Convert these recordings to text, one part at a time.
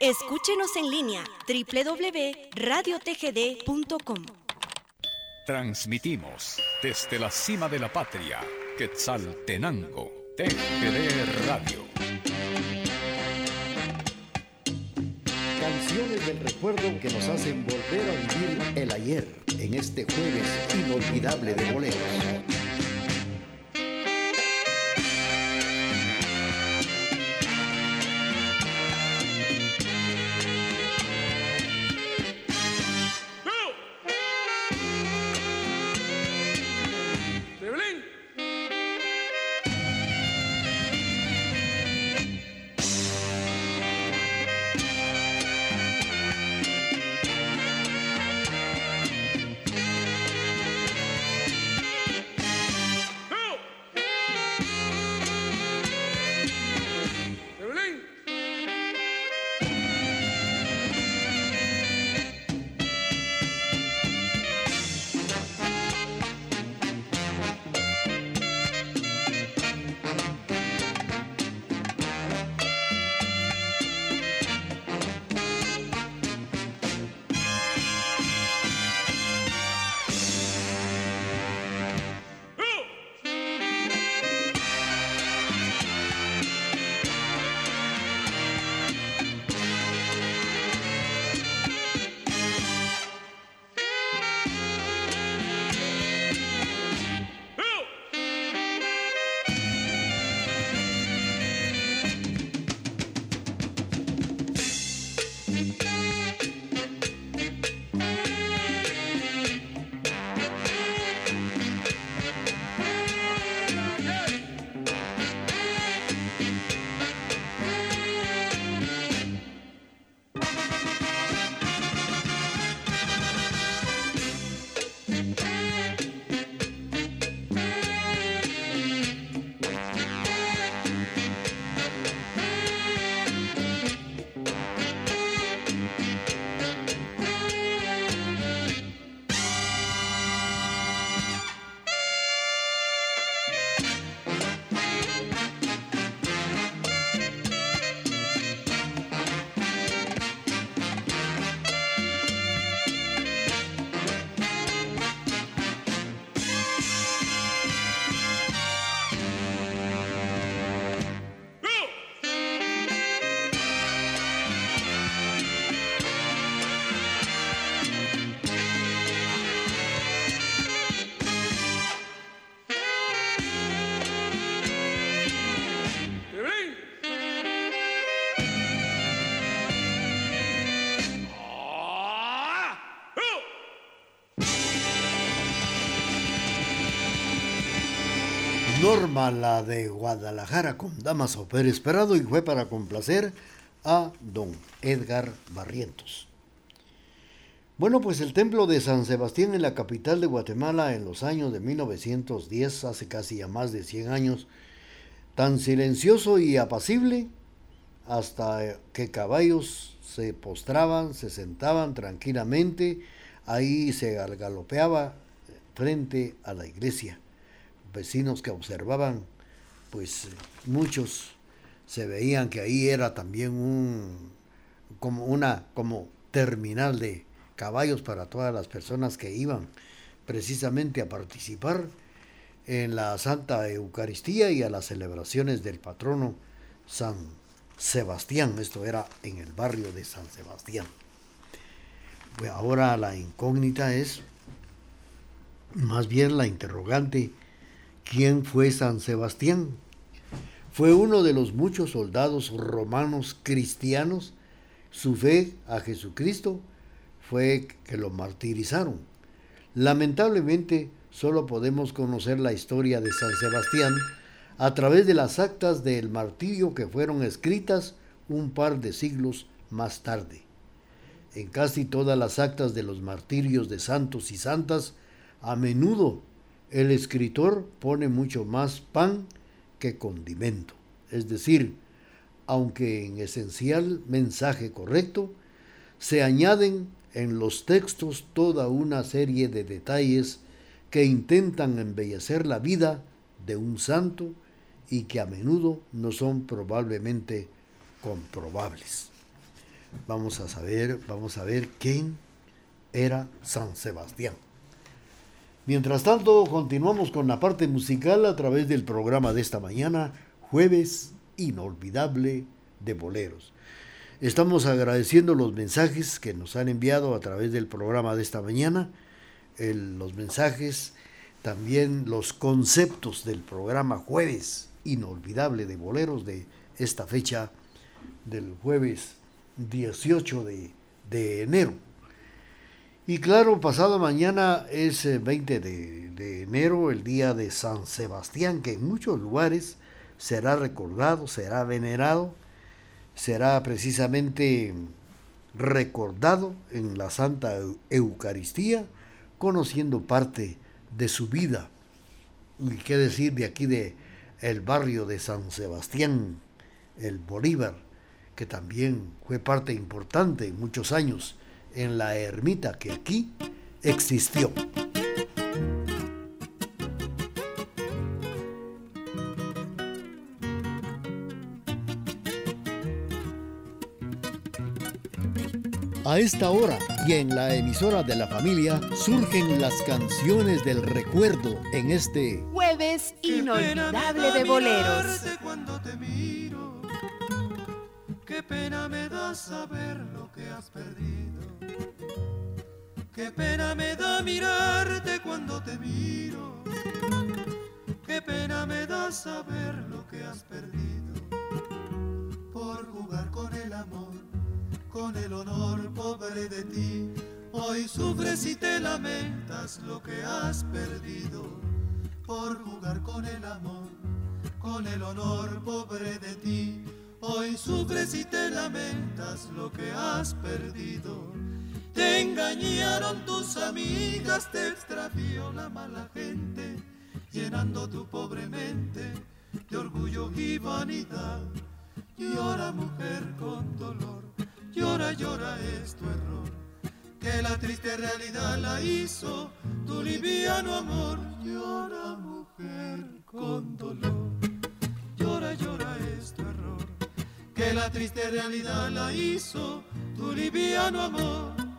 Escúchenos en línea www.radiotgd.com. Transmitimos desde la cima de la patria, Quetzaltenango, TGD Radio. Canciones del recuerdo que nos hacen volver a vivir el ayer en este jueves inolvidable de boleros. Norma, la de Guadalajara con Damaso Pérez y fue para complacer a don Edgar Barrientos. Bueno, pues el templo de San Sebastián en la capital de Guatemala en los años de 1910, hace casi ya más de 100 años, tan silencioso y apacible, hasta que caballos se postraban, se sentaban tranquilamente, ahí se galopeaba frente a la iglesia vecinos que observaban, pues muchos se veían que ahí era también un como una como terminal de caballos para todas las personas que iban precisamente a participar en la Santa Eucaristía y a las celebraciones del patrono San Sebastián. Esto era en el barrio de San Sebastián. Ahora la incógnita es, más bien la interrogante, ¿Quién fue San Sebastián? Fue uno de los muchos soldados romanos cristianos. Su fe a Jesucristo fue que lo martirizaron. Lamentablemente, solo podemos conocer la historia de San Sebastián a través de las actas del martirio que fueron escritas un par de siglos más tarde. En casi todas las actas de los martirios de santos y santas, a menudo el escritor pone mucho más pan que condimento. Es decir, aunque en esencial mensaje correcto, se añaden en los textos toda una serie de detalles que intentan embellecer la vida de un santo y que a menudo no son probablemente comprobables. vamos a saber, vamos a ver quién era San Sebastián. Mientras tanto, continuamos con la parte musical a través del programa de esta mañana, Jueves Inolvidable de Boleros. Estamos agradeciendo los mensajes que nos han enviado a través del programa de esta mañana, los mensajes, también los conceptos del programa Jueves Inolvidable de Boleros de esta fecha del jueves 18 de, de enero. Y claro, pasado mañana es 20 eh, de, de, enero, el día de San Sebastián, que en muchos lugares será recordado, será venerado, será precisamente recordado en la Santa Eucaristía, conociendo parte de su vida. Y qué decir de aquí de el barrio de San Sebastián, el Bolívar, que también fue parte importante en muchos años en la ermita que aquí existió. A esta hora y en la emisora de la familia surgen las canciones del recuerdo en este jueves inolvidable de boleros. Cuando te miro, qué pena me da saber lo que has perdido. Qué pena me da mirarte cuando te miro. Qué pena me da saber lo que has perdido. Por jugar con el amor, con el honor pobre de ti. Hoy sufres y te lamentas lo que has perdido. Por jugar con el amor, con el honor pobre de ti. Hoy sufres y te lamentas lo que has perdido. Te engañaron tus amigas, te extravió la mala gente, llenando tu pobre mente de orgullo y vanidad. Llora mujer con dolor, llora, llora es tu error, que la triste realidad la hizo tu liviano amor. Llora mujer con dolor, llora, llora es tu error, que la triste realidad la hizo tu liviano amor.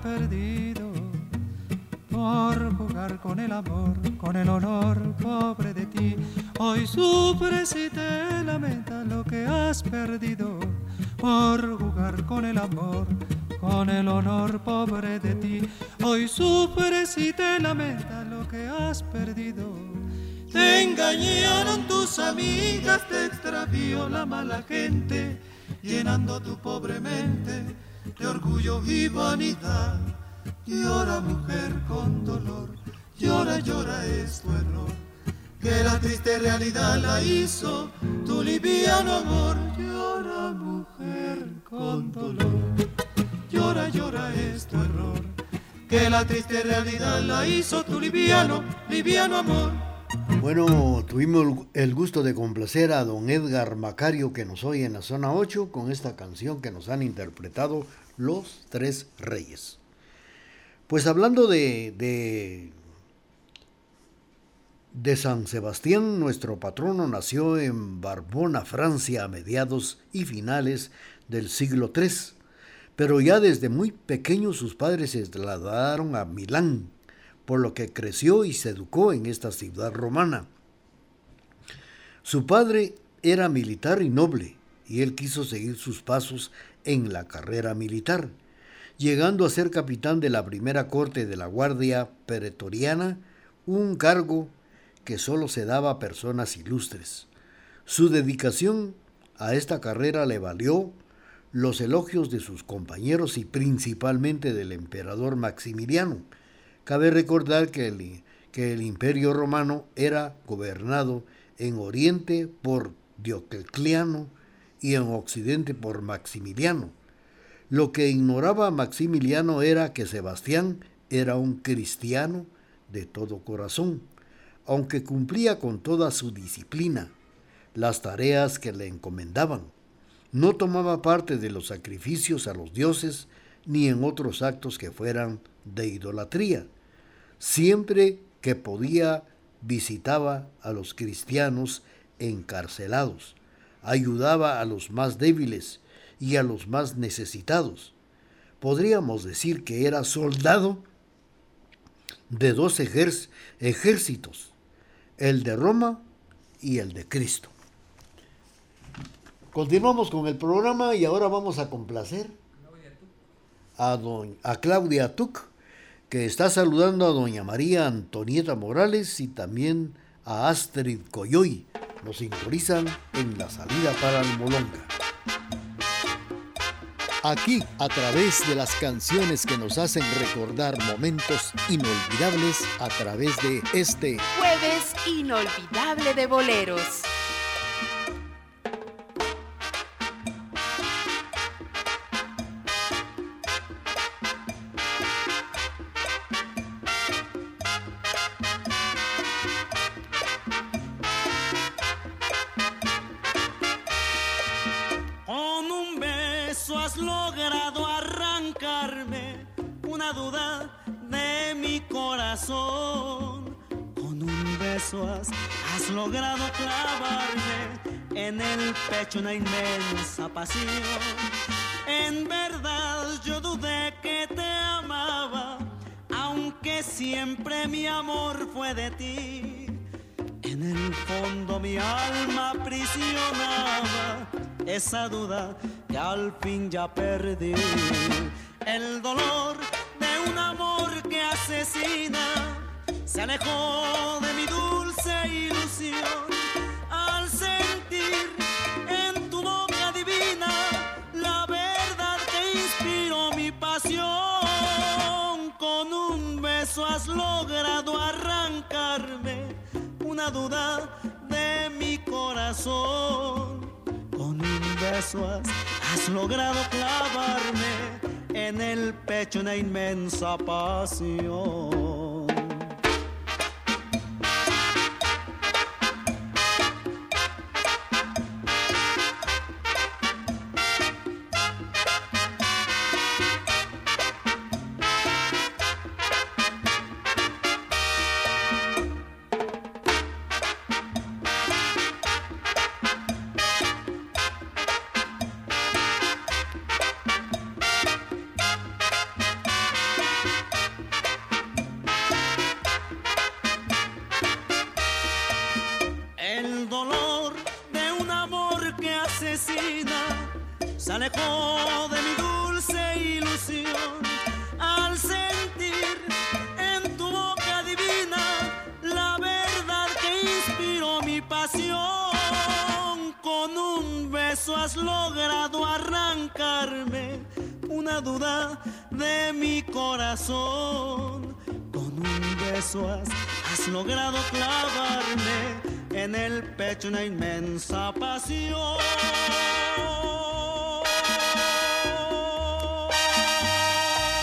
Perdido. Por jugar con el amor, con el honor pobre de ti. Hoy sufres y te lamentas lo que has perdido. Por jugar con el amor, con el honor pobre de ti. Hoy sufres y te lamentas lo que has perdido te engañaron tus amigas, te extravió la mala gente, llenando tu pobre mente de orgullo y vanidad. Llora mujer con dolor, llora, llora es tu error, que la triste realidad la hizo tu liviano amor. Llora mujer con dolor, llora, llora es tu error, que la triste realidad la hizo tu liviano, liviano amor. Bueno, tuvimos el gusto de complacer a don Edgar Macario que nos oye en la zona 8 con esta canción que nos han interpretado los tres reyes. Pues hablando de, de, de San Sebastián, nuestro patrono nació en Barbona, Francia, a mediados y finales del siglo III, pero ya desde muy pequeño sus padres se trasladaron a Milán, por lo que creció y se educó en esta ciudad romana. Su padre era militar y noble, y él quiso seguir sus pasos en la carrera militar, llegando a ser capitán de la primera corte de la Guardia Pretoriana, un cargo que solo se daba a personas ilustres. Su dedicación a esta carrera le valió los elogios de sus compañeros y principalmente del emperador Maximiliano. Cabe recordar que el, que el imperio romano era gobernado en Oriente por Diocleciano y en Occidente por Maximiliano. Lo que ignoraba Maximiliano era que Sebastián era un cristiano de todo corazón, aunque cumplía con toda su disciplina las tareas que le encomendaban. No tomaba parte de los sacrificios a los dioses ni en otros actos que fueran de idolatría. Siempre que podía visitaba a los cristianos encarcelados, ayudaba a los más débiles y a los más necesitados. Podríamos decir que era soldado de dos ejércitos, el de Roma y el de Cristo. Continuamos con el programa y ahora vamos a complacer a, a Claudia Tuc, que está saludando a doña María Antonieta Morales y también a Astrid Coyoy. Nos sintonizan en la salida para el Molonga. Aquí, a través de las canciones que nos hacen recordar momentos inolvidables a través de este jueves inolvidable de boleros. Una inmensa pasión. En verdad yo dudé que te amaba, aunque siempre mi amor fue de ti. En el fondo mi alma aprisionaba esa duda que al fin ya perdí. El dolor de un amor que asesina se alejó de de mi corazón. Con un has logrado clavarme en el pecho una inmensa pasión. Una inmensa pasión.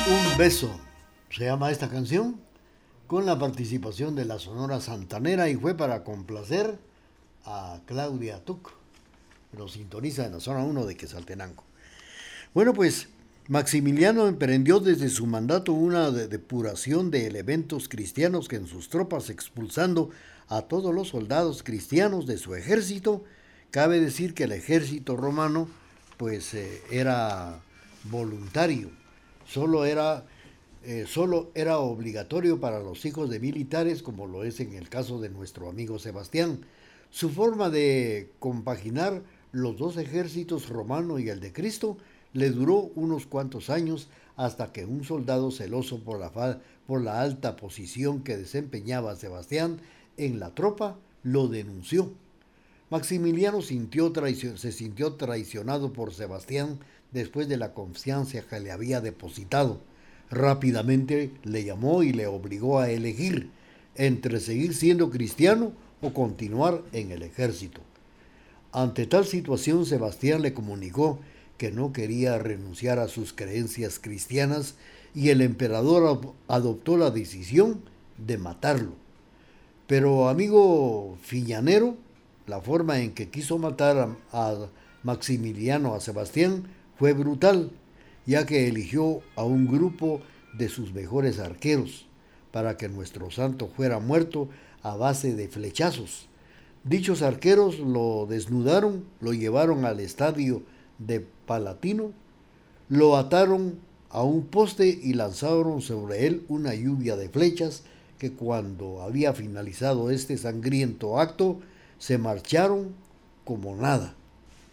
Un beso, se llama esta canción, con la participación de la Sonora Santanera y fue para complacer a Claudia Tuc. Nos sintoniza en la zona 1 de Quesaltenango. Bueno, pues Maximiliano emprendió desde su mandato una depuración de elementos cristianos que en sus tropas expulsando a todos los soldados cristianos de su ejército. Cabe decir que el ejército romano pues eh, era voluntario, solo era, eh, solo era obligatorio para los hijos de militares, como lo es en el caso de nuestro amigo Sebastián. Su forma de compaginar los dos ejércitos romano y el de Cristo le duró unos cuantos años hasta que un soldado celoso por la, por la alta posición que desempeñaba Sebastián en la tropa lo denunció. Maximiliano sintió se sintió traicionado por Sebastián después de la confianza que le había depositado. Rápidamente le llamó y le obligó a elegir entre seguir siendo cristiano o continuar en el ejército. Ante tal situación, Sebastián le comunicó que no quería renunciar a sus creencias cristianas y el emperador adoptó la decisión de matarlo. Pero amigo Fillanero, la forma en que quiso matar a, Maximiliano, a Sebastián, fue brutal, ya que eligió a un grupo de sus mejores arqueros para que nuestro santo fuera muerto a base de flechazos. Dichos arqueros lo desnudaron, lo llevaron al estadio de Palatino, lo ataron a un poste y lanzaron sobre él una lluvia de flechas que cuando había finalizado este sangriento acto, se marcharon como nada,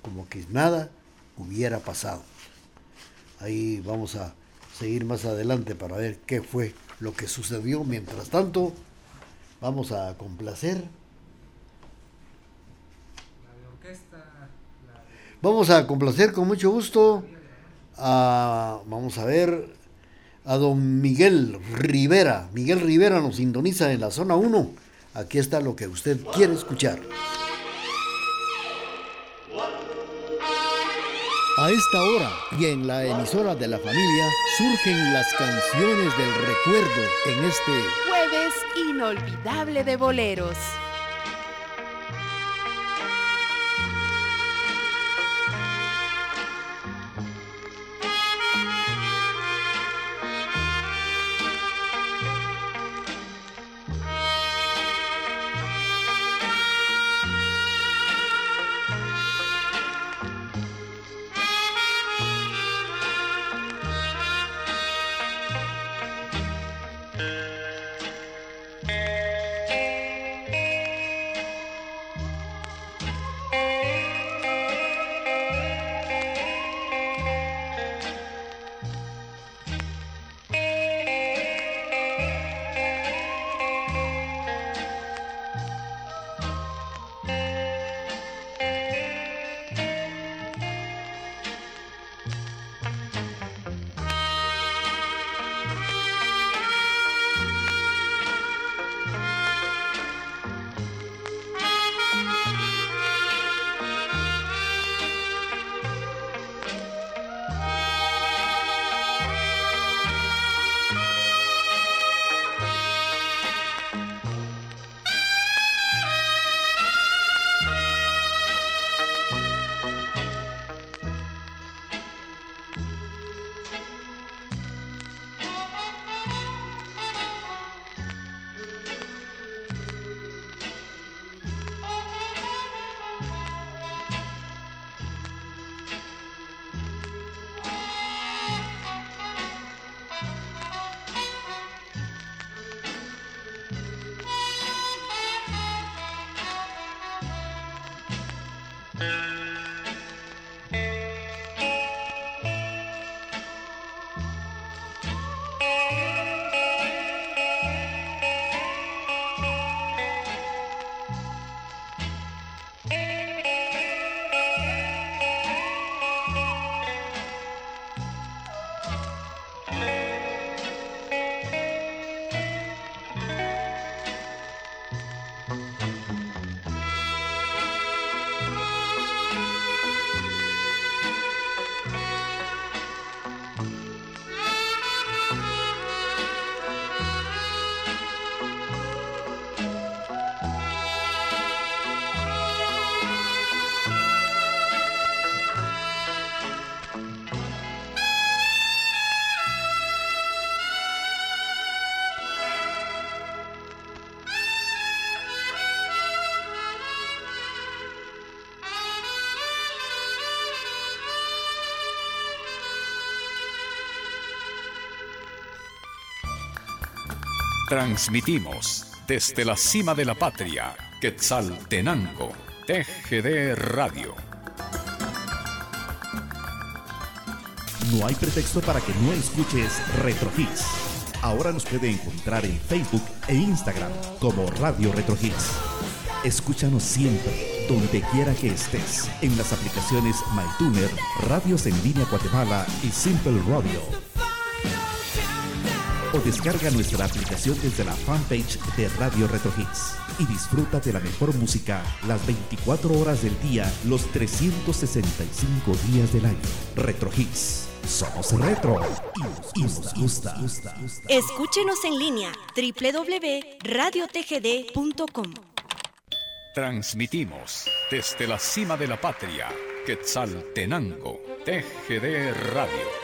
como que nada hubiera pasado. Ahí vamos a seguir más adelante para ver qué fue lo que sucedió. Mientras tanto, vamos a complacer. Vamos a complacer con mucho gusto a, vamos a ver, a don Miguel Rivera. Miguel Rivera nos sintoniza en la zona 1 Aquí está lo que usted quiere escuchar. A esta hora y en la emisora de la familia surgen las canciones del recuerdo en este jueves inolvidable de boleros. Transmitimos desde la cima de la patria, Quetzaltenango, TGD Radio. No hay pretexto para que no escuches Retro Hits. Ahora nos puede encontrar en Facebook e Instagram como Radio Retro Hits. Escúchanos siempre donde quiera que estés, en las aplicaciones MyTuner, Radios en Línea Guatemala y Simple Radio. O descarga nuestra aplicación desde la fanpage de Radio Retro Hits y disfruta de la mejor música las 24 horas del día, los 365 días del año. Retro Hits. Somos retro y nos gusta. Escúchenos en línea www.radiotgd.com. Transmitimos desde la cima de la patria, Quetzaltenango, TGD Radio.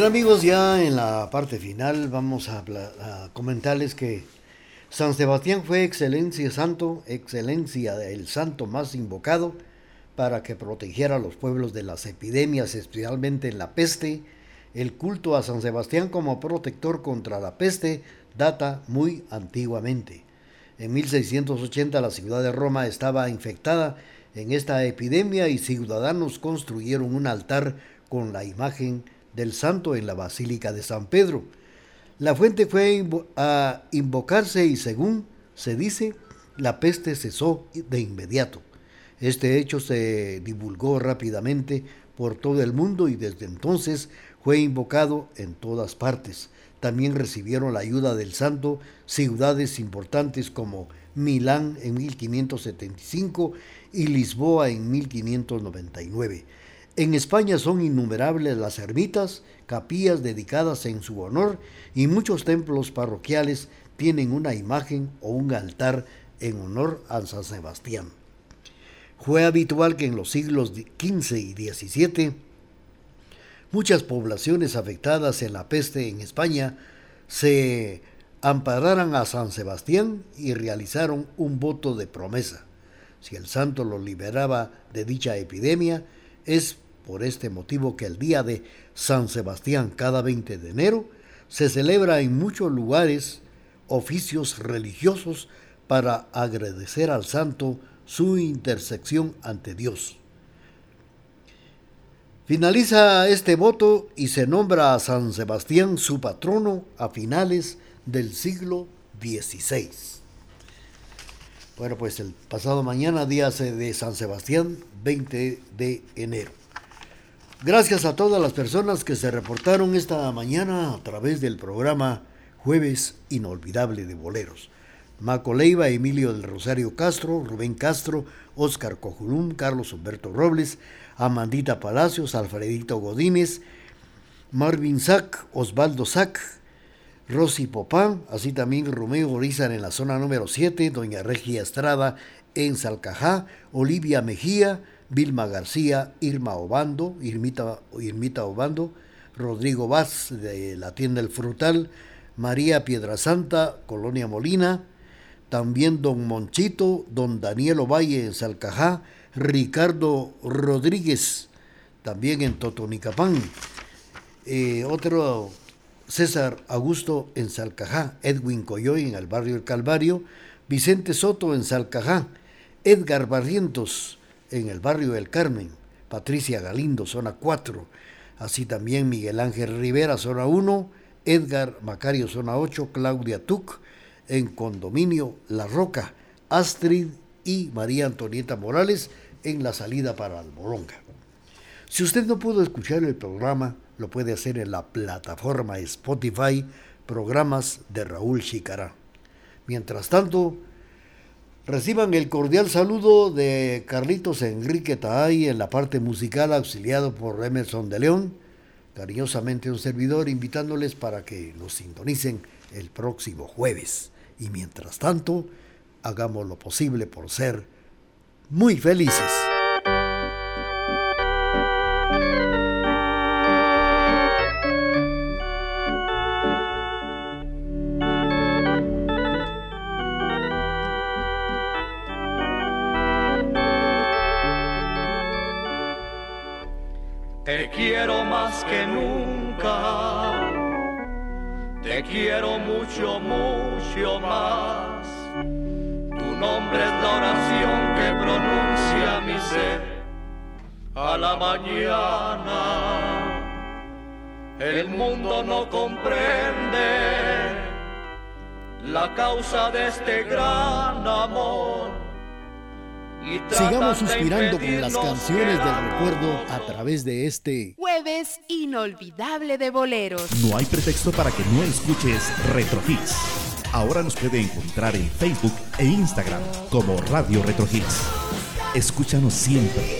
Bien amigos, ya en la parte final vamos a, comentarles que San Sebastián fue excelencia santo, excelencia el santo más invocado para que protegiera a los pueblos de las epidemias, especialmente en la peste. El culto a San Sebastián como protector contra la peste data muy antiguamente. En 1680 la ciudad de Roma estaba infectada en esta epidemia y ciudadanos construyeron un altar con la imagen del santo en la Basílica de San Pedro. La fuente fue a invocarse y según se dice, la peste cesó de inmediato. Este hecho se divulgó rápidamente por todo el mundo y desde entonces fue invocado en todas partes. También recibieron la ayuda del santo ciudades importantes como Milán en 1575 y Lisboa en 1599. En España son innumerables las ermitas, capillas dedicadas en su honor y muchos templos parroquiales tienen una imagen o un altar en honor a San Sebastián. Fue habitual que en los siglos XV y XVII muchas poblaciones afectadas en la peste en España se ampararan a San Sebastián y realizaron un voto de promesa. Si el santo los liberaba de dicha epidemia, es por este motivo que el día de San Sebastián, cada 20 de enero, se celebra en muchos lugares oficios religiosos para agradecer al santo su intersección ante Dios. Finaliza este voto y se nombra a San Sebastián su patrono a finales del siglo XVI. Bueno, pues el pasado mañana, día de San Sebastián, 20 de enero. Gracias a todas las personas que se reportaron esta mañana a través del programa Jueves Inolvidable de Boleros. Maco Leiva, Emilio del Rosario Castro, Rubén Castro, Óscar Cojulum, Carlos Humberto Robles, Amandita Palacios, Alfredito Godínez, Marvin Sac, Osvaldo Sac, Rosy Popán, así también Romeo Orizar en la zona número 7, Doña Regia Estrada en Salcajá, Olivia Mejía, Vilma García, Irma Obando, Irmita, Obando, Rodrigo Vaz de la tienda El Frutal, María Piedrasanta, Colonia Molina, también don Monchito, don Daniel Ovalle en Salcajá, Ricardo Rodríguez, también en Totonicapán, eh, otro César Augusto en Salcajá, Edwin Coyoy en el barrio El Calvario, Vicente Soto en Salcajá, Edgar Barrientos, en el barrio del Carmen, Patricia Galindo, zona 4, así también Miguel Ángel Rivera, zona 1, Edgar Macario, zona 8, Claudia Tuc, en condominio La Roca, Astrid y María Antonieta Morales en la salida para Almoronga. Si usted no pudo escuchar el programa, lo puede hacer en la plataforma Spotify, programas de Raúl Chicará. Mientras tanto, Reciban el cordial saludo de Carlitos Enrique Taay en la parte musical auxiliado por Emerson de León. Cariñosamente un servidor invitándoles para que nos sintonicen el próximo jueves. Y mientras tanto, hagamos lo posible por ser muy felices. A la mañana. El mundo no comprende la causa de este gran amor Sigamos suspirando con las canciones del recuerdo a través de este jueves inolvidable de boleros. No hay pretexto para que no escuches Retro Hits. Ahora nos puede encontrar en Facebook e Instagram como Radio Retro Hits. Escúchanos siempre,